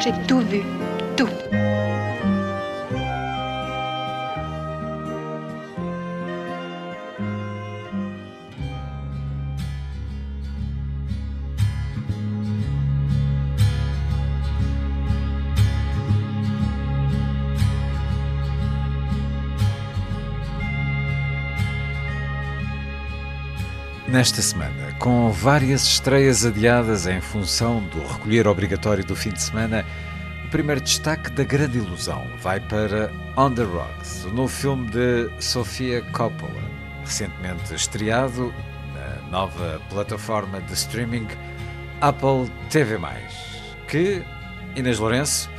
J'ai tout vu. Tout. Nesta semana, com várias estreias adiadas em função do recolher obrigatório do fim de semana, o primeiro destaque da grande ilusão vai para On the Rocks, o novo filme de Sofia Coppola, recentemente estreado na nova plataforma de streaming Apple TV+, que, Inês Lourenço,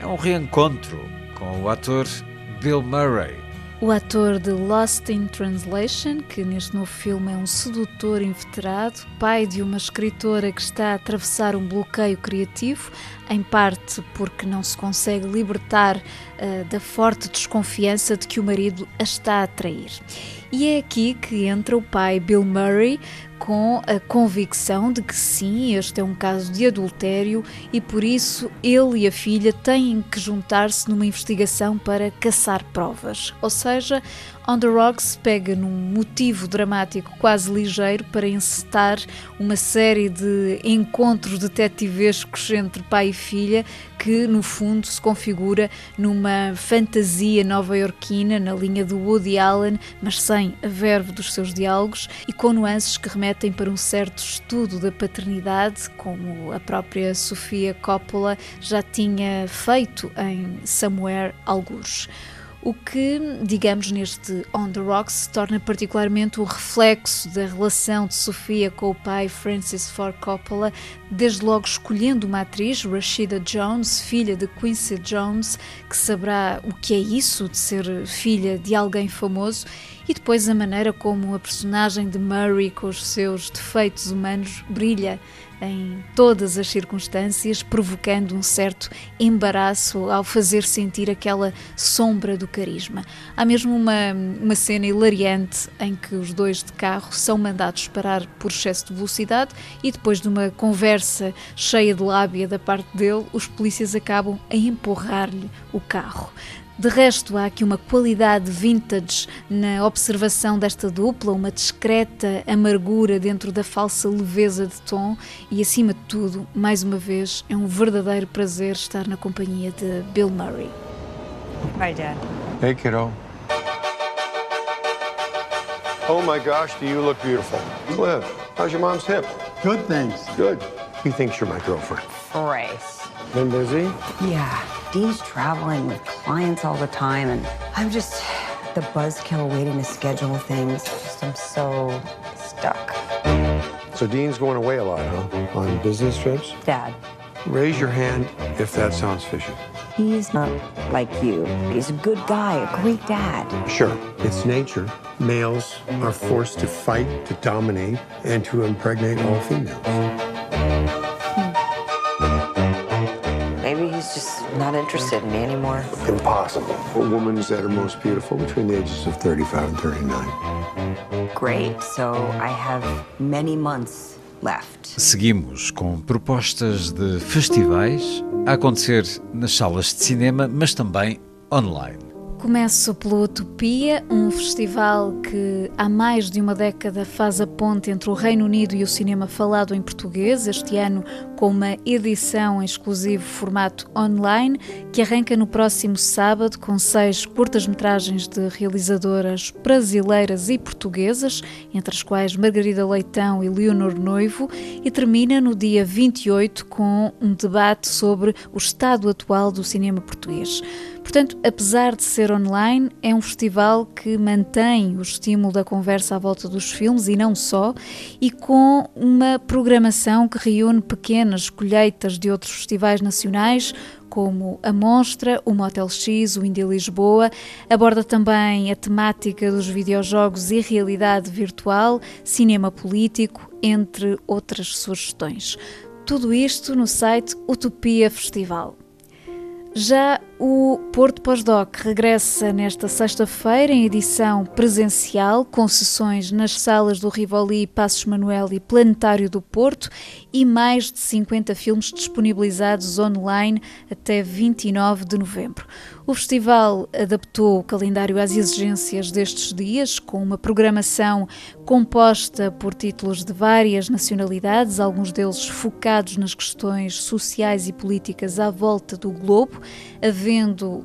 é um reencontro com o ator Bill Murray, O ator de Lost in Translation, que neste novo filme é um sedutor inveterado, pai de uma escritora que está a atravessar um bloqueio criativo, em parte porque não se consegue libertar uh, da forte desconfiança de que o marido a está a trair. E é aqui que entra o pai Bill Murray com a convicção de que sim, este é um caso de adultério e por isso ele e a filha têm que juntar-se numa investigação para caçar provas. Ou seja, On the Rocks pega num motivo dramático quase ligeiro para encetar uma série de encontros detetivescos entre pai e filha que, no fundo, se configura numa fantasia nova-iorquina na linha do Woody Allen, mas sem a verve dos seus diálogos e com nuances que remetem para um certo estudo da paternidade, como a própria Sofia Coppola já tinha feito em Somewhere Algures. O que, digamos, neste On the Rocks se torna particularmente o reflexo da relação de Sofia com o pai Francis Ford Coppola, desde logo escolhendo uma atriz, Rashida Jones, filha de Quincy Jones, que saberá o que é isso de ser filha de alguém famoso, e depois a maneira como a personagem de Murray, com os seus defeitos humanos, brilha em todas as circunstâncias, provocando um certo embaraço ao fazer sentir aquela sombra do carisma. Há mesmo uma, uma cena hilariante em que os dois de carro são mandados parar por excesso de velocidade e depois de uma conversa cheia de lábia da parte dele, os polícias acabam a empurrar-lhe o carro. De resto, há aqui uma qualidade vintage na observação desta dupla, uma discreta amargura dentro da falsa leveza de tom e, acima de tudo, mais uma vez, é um verdadeiro prazer estar na companhia de Bill Murray. Hi, Dad. Hey, kiddo. Oh my gosh, do you look beautiful. Cliff, how's your mom's hip? Good things. Good. He thinks you're my girlfriend. Bryce. Been busy? Yeah. Dean's traveling with clients all the time, and I'm just the buzzkill waiting to schedule things. Just, I'm so stuck. So Dean's going away a lot, huh? On business trips? Dad, Raise your hand if that sounds fishy. he's not like you. He's a good guy, a great dad. Sure, it's nature. Males are forced to fight, to dominate, and to impregnate all females. Interested in me anymore. Impossible. A woman's at her most beautiful between the ages of 35 and 39. Great. So I have many months left. Seguimos com propostas de festivais a acontecer nas salas de cinema, mas também online. Começo pela Utopia, um festival que há mais de uma década faz a ponte entre o Reino Unido e o cinema falado em português, este ano com uma edição em exclusivo formato online, que arranca no próximo sábado com seis curtas-metragens de realizadoras brasileiras e portuguesas, entre as quais Margarida Leitão e Leonor Noivo, e termina no dia 28 com um debate sobre o estado atual do cinema português. Portanto, apesar de ser online, é um festival que mantém o estímulo da conversa à volta dos filmes e não só, e com uma programação que reúne pequenas colheitas de outros festivais nacionais, como a Monstra, o Motel X, o Indie Lisboa, aborda também a temática dos videojogos e realidade virtual, cinema político, entre outras sugestões. Tudo isto no site Utopia Festival. Já o Porto Pós-Doc regressa nesta sexta-feira em edição presencial, com sessões nas salas do Rivoli, Passos Manuel e Planetário do Porto e mais de 50 filmes disponibilizados online até 29 de novembro. O festival adaptou o calendário às exigências destes dias, com uma programação composta por títulos de várias nacionalidades, alguns deles focados nas questões sociais e políticas à volta do globo,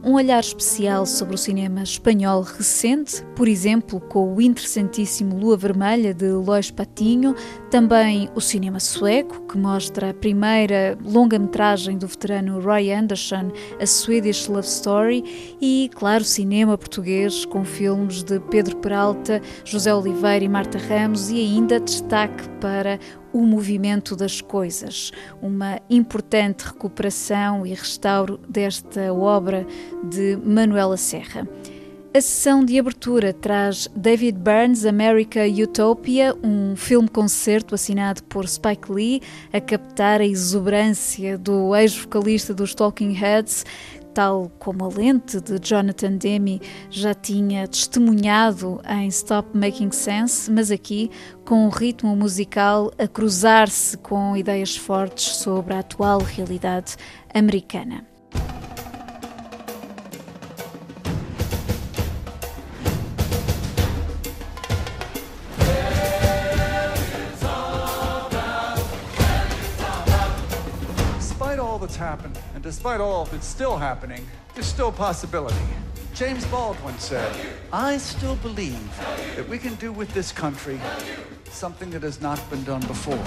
um olhar especial sobre o cinema espanhol recente, por exemplo, com o interessantíssimo Lua Vermelha de Lois Patinho, também o cinema sueco, que mostra a primeira longa-metragem do veterano Roy Andersson, A Swedish Love Story, e, claro, cinema português, com filmes de Pedro Peralta, José Oliveira e Marta Ramos, e ainda destaque para o movimento das coisas, uma importante recuperação e restauro desta obra de Manuela Serra. A sessão de abertura traz David Burns' America Utopia, um filme-concerto assinado por Spike Lee, a captar a exuberância do ex-vocalista dos Talking Heads, tal como a lente de Jonathan Demme já tinha testemunhado em Stop Making Sense, mas aqui com um ritmo musical a cruzar-se com ideias fortes sobre a atual realidade americana. That's happened, and despite all that's still happening, there's still possibility. James Baldwin said, I still believe that we can do with this country something that has not been done before.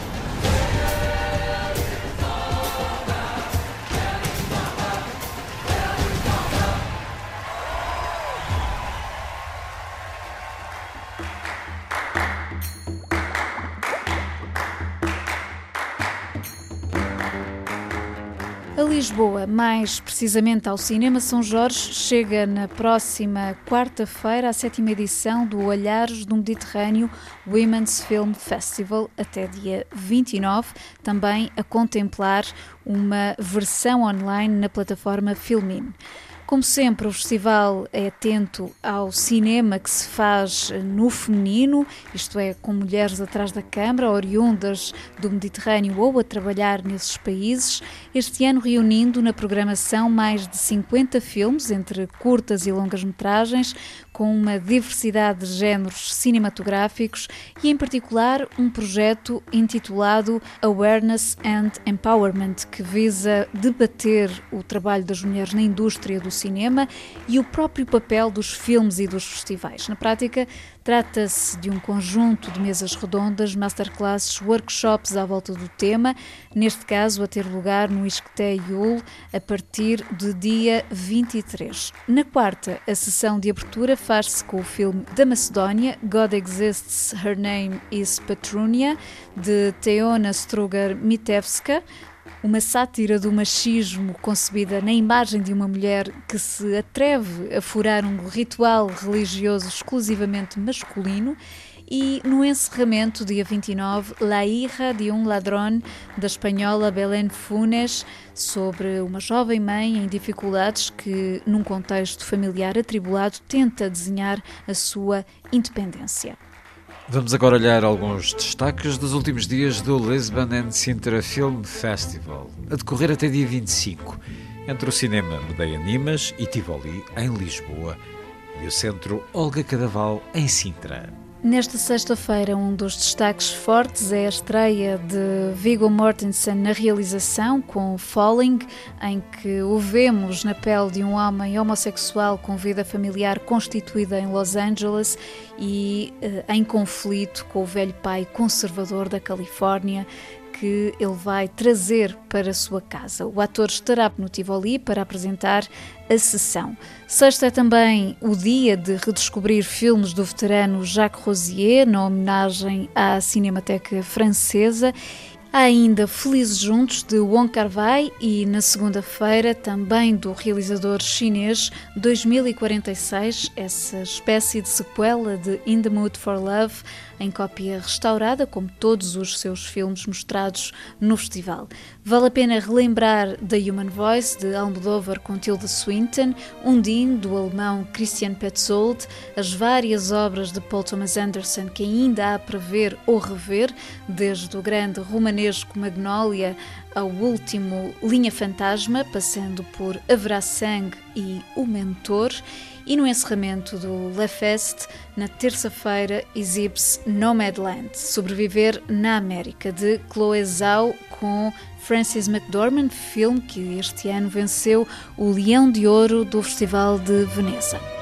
A Lisboa, mais precisamente ao Cinema São Jorge, chega na próxima quarta-feira a sétima edição do Olhares do Mediterrâneo Women's Film Festival, até dia 29, também a contemplar uma versão online na plataforma Filmin. Como sempre, o festival é atento ao cinema que se faz no feminino, isto é, com mulheres atrás da câmara, oriundas do Mediterrâneo ou a trabalhar nesses países, este ano reunindo na programação mais de 50 filmes, entre curtas e longas metragens, com uma diversidade de géneros cinematográficos e, em particular, um projeto intitulado Awareness and Empowerment, que visa debater o trabalho das mulheres na indústria do cinema e o próprio papel dos filmes e dos festivais. Na prática, Trata-se de um conjunto de mesas redondas, masterclasses, workshops à volta do tema, neste caso a ter lugar no Isqueté Iul a partir do dia 23. Na quarta, a sessão de abertura faz-se com o filme da Macedónia, God Exists, Her Name is Petrunia, de Teona Strugar Mitevska, uma sátira do machismo concebida na imagem de uma mulher que se atreve a furar um ritual religioso exclusivamente masculino e no encerramento, dia 29, La hija de um ladrón, da espanhola Belén Funes, sobre uma jovem mãe em dificuldades que, num contexto familiar atribulado, tenta desenhar a sua independência. Vamos agora olhar alguns destaques dos últimos dias do Lisbon and Sintra Film Festival, a decorrer até dia 25, entre o cinema Medeia Nimas e Tivoli, em Lisboa, e o centro Olga Cadaval, em Sintra. Nesta sexta-feira, um dos destaques fortes é a estreia de Viggo Mortensen na realização com Falling, em que o vemos na pele de um homem homossexual com vida familiar constituída em Los Angeles e eh, em conflito com o velho pai conservador da Califórnia, que ele vai trazer para a sua casa. O ator estará no Tivoli para apresentar a sessão. Sexta é também o dia de redescobrir filmes do veterano Jacques Rosier, na homenagem à Cinemateca Francesa Há ainda Felizes Juntos de Wong Kar Wai e na segunda-feira também do realizador chinês 2046, essa espécie de sequela de In the Mood for Love em cópia restaurada, como todos os seus filmes mostrados no festival. Vale a pena relembrar The Human Voice, de Almodóvar com Tilda Swinton, Undine, do alemão Christian Petzold, as várias obras de Paul Thomas Anderson que ainda há para ver ou rever, desde o grande romanesco Magnolia ao último Linha Fantasma, passando por Haverá Sangue e O Mentor, e no encerramento do Le Fest, na terça-feira, exibe-se Nomadland, Sobreviver na América, de Chloe Zhao com Francis McDormand, filme que este ano venceu o Leão de Ouro do Festival de Veneza.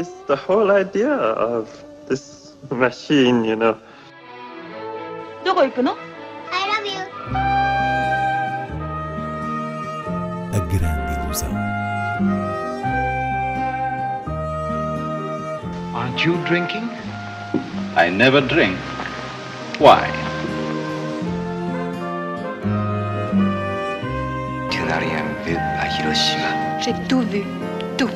is the whole idea of this machine, you know. どこ行くの I love you. A grande ilusão. Aren't you drinking? I never drink. Why? n'a rien vu à Hiroshima. J'ai tout vu, tout.